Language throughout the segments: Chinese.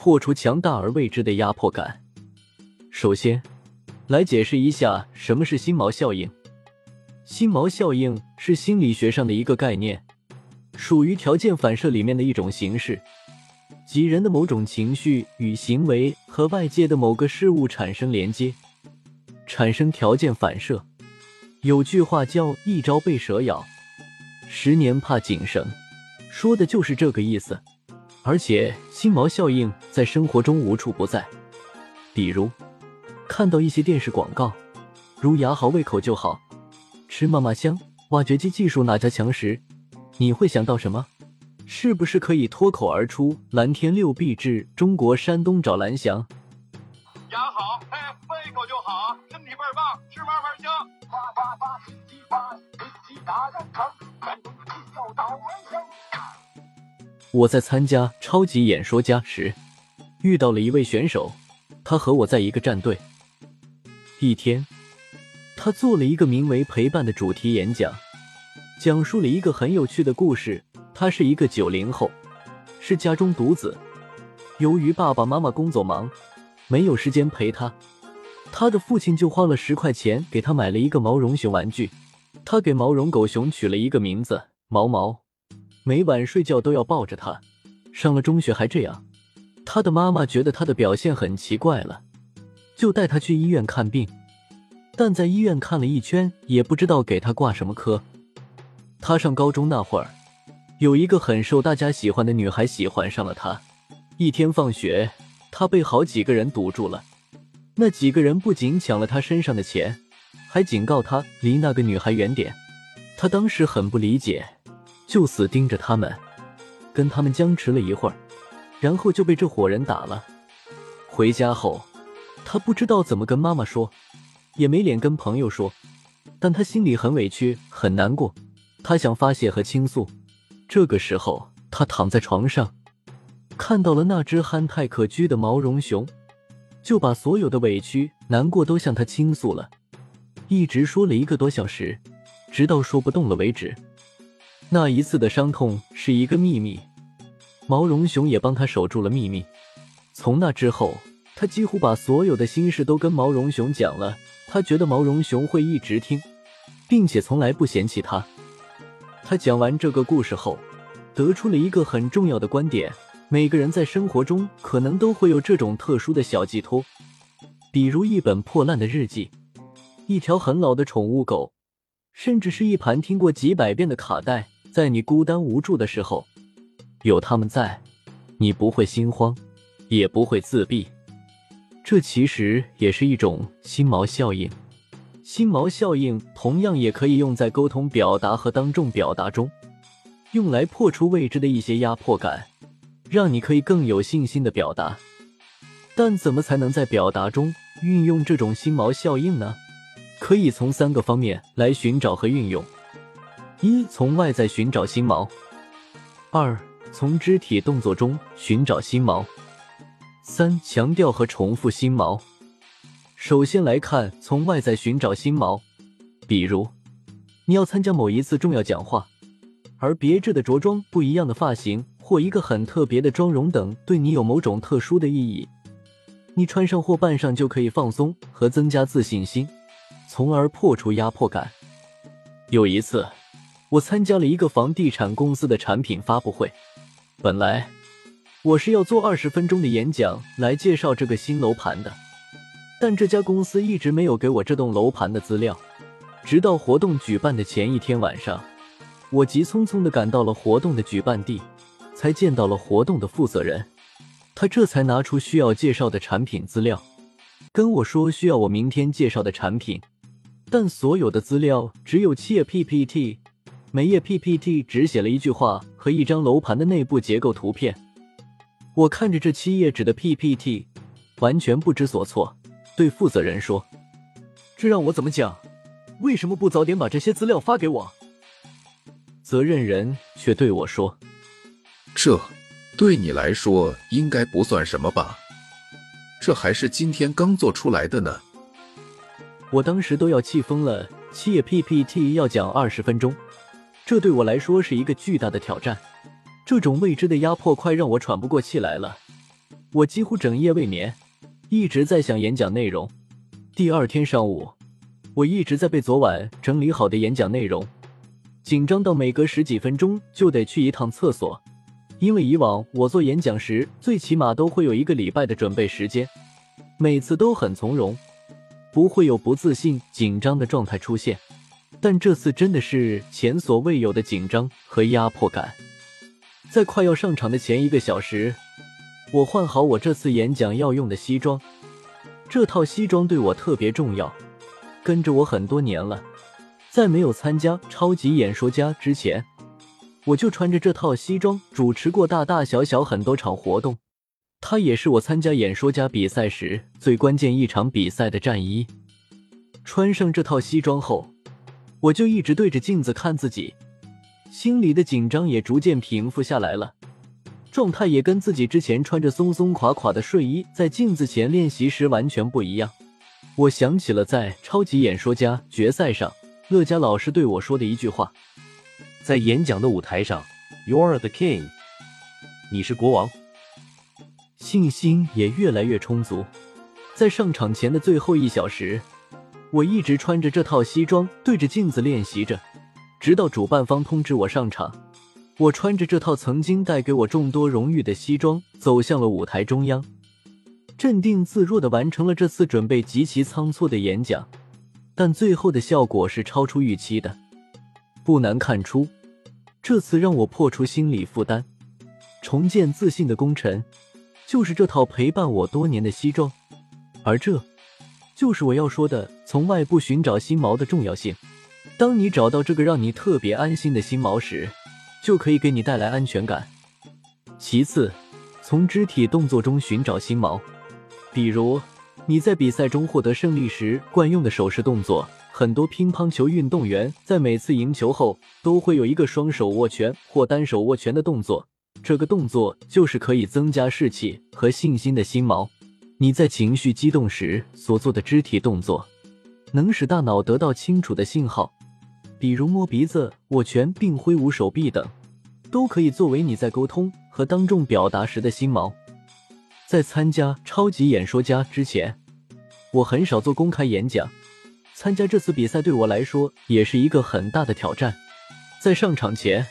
破除强大而未知的压迫感。首先，来解释一下什么是心锚效应。心锚效应是心理学上的一个概念，属于条件反射里面的一种形式，即人的某种情绪与行为和外界的某个事物产生连接，产生条件反射。有句话叫“一朝被蛇咬，十年怕井绳”，说的就是这个意思。而且，心锚效应在生活中无处不在。比如，看到一些电视广告，如“牙好胃口就好，吃嘛嘛香，挖掘机技术哪家强”时，你会想到什么？是不是可以脱口而出“蓝天六必治，中国山东找蓝翔”？牙好，嘿，胃口就好，身体倍儿棒，吃嘛嘛香。我在参加超级演说家时，遇到了一位选手，他和我在一个战队。一天，他做了一个名为“陪伴”的主题演讲，讲述了一个很有趣的故事。他是一个九零后，是家中独子，由于爸爸妈妈工作忙，没有时间陪他。他的父亲就花了十块钱给他买了一个毛绒熊玩具，他给毛绒狗熊取了一个名字毛毛，每晚睡觉都要抱着它。上了中学还这样，他的妈妈觉得他的表现很奇怪了，就带他去医院看病。但在医院看了一圈，也不知道给他挂什么科。他上高中那会儿，有一个很受大家喜欢的女孩喜欢上了他。一天放学，他被好几个人堵住了。那几个人不仅抢了他身上的钱，还警告他离那个女孩远点。他当时很不理解，就死盯着他们，跟他们僵持了一会儿，然后就被这伙人打了。回家后，他不知道怎么跟妈妈说，也没脸跟朋友说，但他心里很委屈，很难过。他想发泄和倾诉。这个时候，他躺在床上，看到了那只憨态可掬的毛绒熊。就把所有的委屈、难过都向他倾诉了，一直说了一个多小时，直到说不动了为止。那一次的伤痛是一个秘密，毛绒熊也帮他守住了秘密。从那之后，他几乎把所有的心事都跟毛绒熊讲了。他觉得毛绒熊会一直听，并且从来不嫌弃他。他讲完这个故事后，得出了一个很重要的观点。每个人在生活中可能都会有这种特殊的小寄托，比如一本破烂的日记，一条很老的宠物狗，甚至是一盘听过几百遍的卡带。在你孤单无助的时候，有他们在，你不会心慌，也不会自闭。这其实也是一种心锚效应。心锚效应同样也可以用在沟通表达和当众表达中，用来破除未知的一些压迫感。让你可以更有信心的表达，但怎么才能在表达中运用这种心锚效应呢？可以从三个方面来寻找和运用：一、从外在寻找心锚；二、从肢体动作中寻找心锚；三、强调和重复心锚。首先来看从外在寻找心锚，比如你要参加某一次重要讲话，而别致的着装、不一样的发型。或一个很特别的妆容等，对你有某种特殊的意义，你穿上或扮上就可以放松和增加自信心，从而破除压迫感。有一次，我参加了一个房地产公司的产品发布会，本来我是要做二十分钟的演讲来介绍这个新楼盘的，但这家公司一直没有给我这栋楼盘的资料，直到活动举办的前一天晚上，我急匆匆的赶到了活动的举办地。才见到了活动的负责人，他这才拿出需要介绍的产品资料，跟我说需要我明天介绍的产品，但所有的资料只有七页 PPT，每页 PPT 只写了一句话和一张楼盘的内部结构图片。我看着这七页纸的 PPT，完全不知所措，对负责人说：“这让我怎么讲？为什么不早点把这些资料发给我？”责任人却对我说：“这对你来说应该不算什么吧？这还是今天刚做出来的呢。”我当时都要气疯了，七页 PPT 要讲二十分钟，这对我来说是一个巨大的挑战。这种未知的压迫快让我喘不过气来了，我几乎整夜未眠，一直在想演讲内容。第二天上午，我一直在背昨晚整理好的演讲内容。紧张到每隔十几分钟就得去一趟厕所，因为以往我做演讲时，最起码都会有一个礼拜的准备时间，每次都很从容，不会有不自信、紧张的状态出现。但这次真的是前所未有的紧张和压迫感。在快要上场的前一个小时，我换好我这次演讲要用的西装，这套西装对我特别重要，跟着我很多年了。在没有参加超级演说家之前，我就穿着这套西装主持过大大小小很多场活动。它也是我参加演说家比赛时最关键一场比赛的战衣。穿上这套西装后，我就一直对着镜子看自己，心里的紧张也逐渐平复下来了，状态也跟自己之前穿着松松垮垮的睡衣在镜子前练习时完全不一样。我想起了在超级演说家决赛上。乐嘉老师对我说的一句话：“在演讲的舞台上，you are the king，你是国王。”信心也越来越充足。在上场前的最后一小时，我一直穿着这套西装对着镜子练习着，直到主办方通知我上场。我穿着这套曾经带给我众多荣誉的西装，走向了舞台中央，镇定自若的完成了这次准备极其仓促的演讲。但最后的效果是超出预期的，不难看出，这次让我破除心理负担、重建自信的功臣，就是这套陪伴我多年的西装，而这就是我要说的从外部寻找新毛的重要性。当你找到这个让你特别安心的新毛时，就可以给你带来安全感。其次，从肢体动作中寻找新毛，比如。你在比赛中获得胜利时惯用的手势动作，很多乒乓球运动员在每次赢球后都会有一个双手握拳或单手握拳的动作。这个动作就是可以增加士气和信心的心锚。你在情绪激动时所做的肢体动作，能使大脑得到清楚的信号，比如摸鼻子、握拳并挥舞手臂等，都可以作为你在沟通和当众表达时的心锚。在参加超级演说家之前，我很少做公开演讲。参加这次比赛对我来说也是一个很大的挑战。在上场前，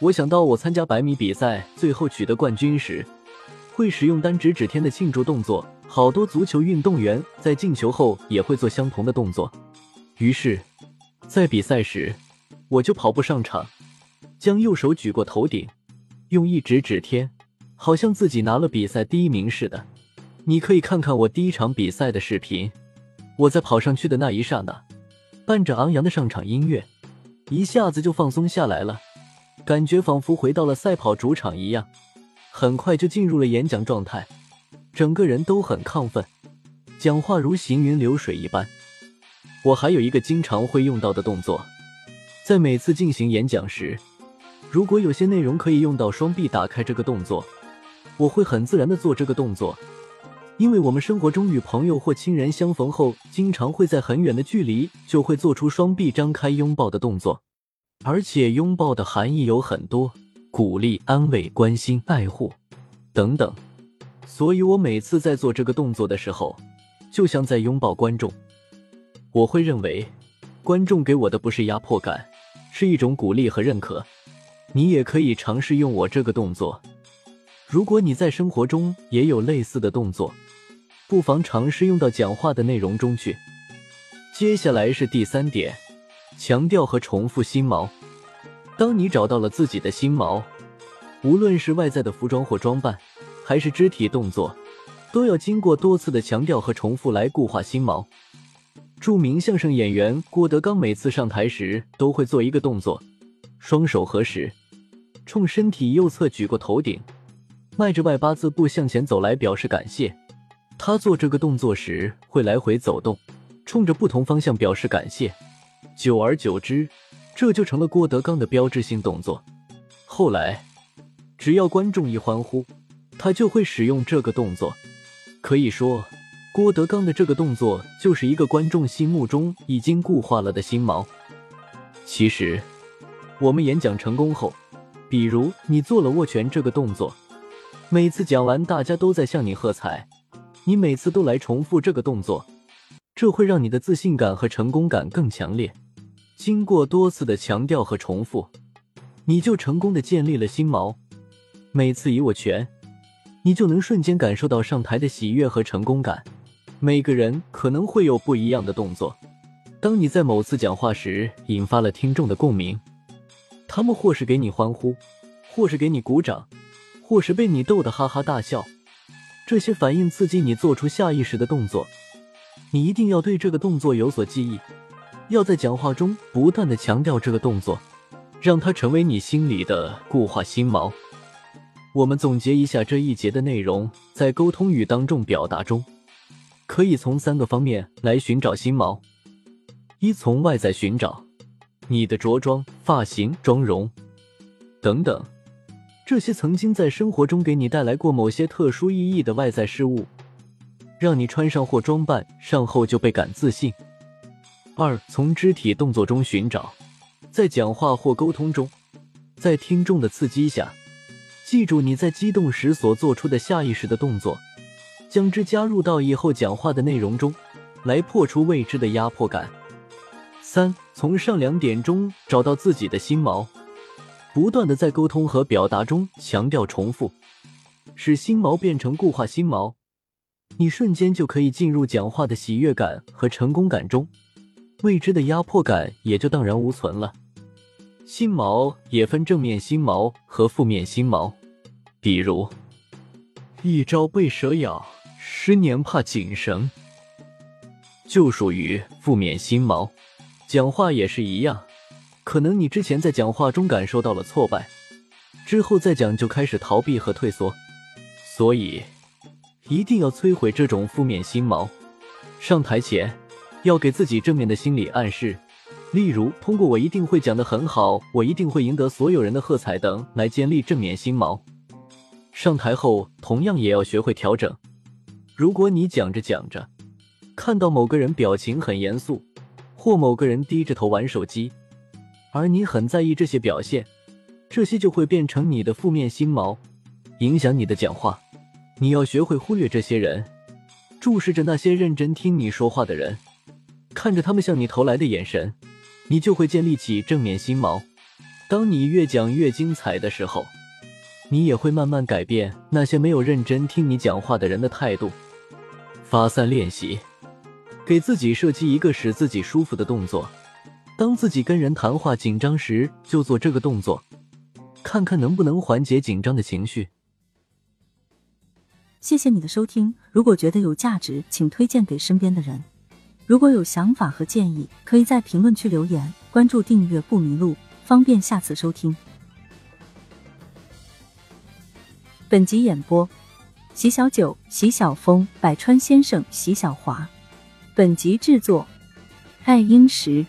我想到我参加百米比赛最后取得冠军时，会使用单指指天的庆祝动作。好多足球运动员在进球后也会做相同的动作。于是，在比赛时，我就跑步上场，将右手举过头顶，用一指指天。好像自己拿了比赛第一名似的。你可以看看我第一场比赛的视频。我在跑上去的那一刹那，伴着昂扬的上场音乐，一下子就放松下来了，感觉仿佛回到了赛跑主场一样。很快就进入了演讲状态，整个人都很亢奋，讲话如行云流水一般。我还有一个经常会用到的动作，在每次进行演讲时，如果有些内容可以用到双臂打开这个动作。我会很自然的做这个动作，因为我们生活中与朋友或亲人相逢后，经常会在很远的距离就会做出双臂张开拥抱的动作，而且拥抱的含义有很多，鼓励、安慰、关心、爱护等等。所以我每次在做这个动作的时候，就像在拥抱观众。我会认为，观众给我的不是压迫感，是一种鼓励和认可。你也可以尝试用我这个动作。如果你在生活中也有类似的动作，不妨尝试用到讲话的内容中去。接下来是第三点，强调和重复心锚。当你找到了自己的心锚，无论是外在的服装或装扮，还是肢体动作，都要经过多次的强调和重复来固化心锚。著名相声演员郭德纲每次上台时都会做一个动作，双手合十，冲身体右侧举过头顶。迈着外八字步向前走来，表示感谢。他做这个动作时会来回走动，冲着不同方向表示感谢。久而久之，这就成了郭德纲的标志性动作。后来，只要观众一欢呼，他就会使用这个动作。可以说，郭德纲的这个动作就是一个观众心目中已经固化了的心锚。其实，我们演讲成功后，比如你做了握拳这个动作，每次讲完大家都在向你喝彩。你每次都来重复这个动作，这会让你的自信感和成功感更强烈。经过多次的强调和重复，你就成功的建立了心锚。每次一握拳，你就能瞬间感受到上台的喜悦和成功感。每个人可能会有不一样的动作。当你在某次讲话时引发了听众的共鸣，他们或是给你欢呼，或是给你鼓掌，或是被你逗得哈哈大笑。这些反应刺激你做出下意识的动作，你一定要对这个动作有所记忆，要在讲话中不断的强调这个动作，让它成为你心里的固化心锚。我们总结一下这一节的内容，在沟通与当众表达中，可以从三个方面来寻找心锚：一、从外在寻找，你的着装、发型、妆容等等。这些曾经在生活中给你带来过某些特殊意义的外在事物，让你穿上或装扮上后就倍感自信。二，从肢体动作中寻找，在讲话或沟通中，在听众的刺激下，记住你在激动时所做出的下意识的动作，将之加入到以后讲话的内容中，来破除未知的压迫感。三，从上两点中找到自己的心锚。不断的在沟通和表达中强调重复，使心锚变成固化心锚，你瞬间就可以进入讲话的喜悦感和成功感中，未知的压迫感也就荡然无存了。心锚也分正面心锚和负面心锚，比如一朝被蛇咬，十年怕井绳，就属于负面心锚。讲话也是一样。可能你之前在讲话中感受到了挫败，之后再讲就开始逃避和退缩，所以一定要摧毁这种负面心锚。上台前要给自己正面的心理暗示，例如通过“我一定会讲得很好”“我一定会赢得所有人的喝彩”等来建立正面心锚。上台后同样也要学会调整。如果你讲着讲着，看到某个人表情很严肃，或某个人低着头玩手机。而你很在意这些表现，这些就会变成你的负面心锚，影响你的讲话。你要学会忽略这些人，注视着那些认真听你说话的人，看着他们向你投来的眼神，你就会建立起正面心锚。当你越讲越精彩的时候，你也会慢慢改变那些没有认真听你讲话的人的态度。发散练习，给自己设计一个使自己舒服的动作。当自己跟人谈话紧张时，就做这个动作，看看能不能缓解紧张的情绪。谢谢你的收听，如果觉得有价值，请推荐给身边的人。如果有想法和建议，可以在评论区留言。关注订阅不迷路，方便下次收听。本集演播：席小九、席小峰、百川先生、席小华。本集制作：爱英石。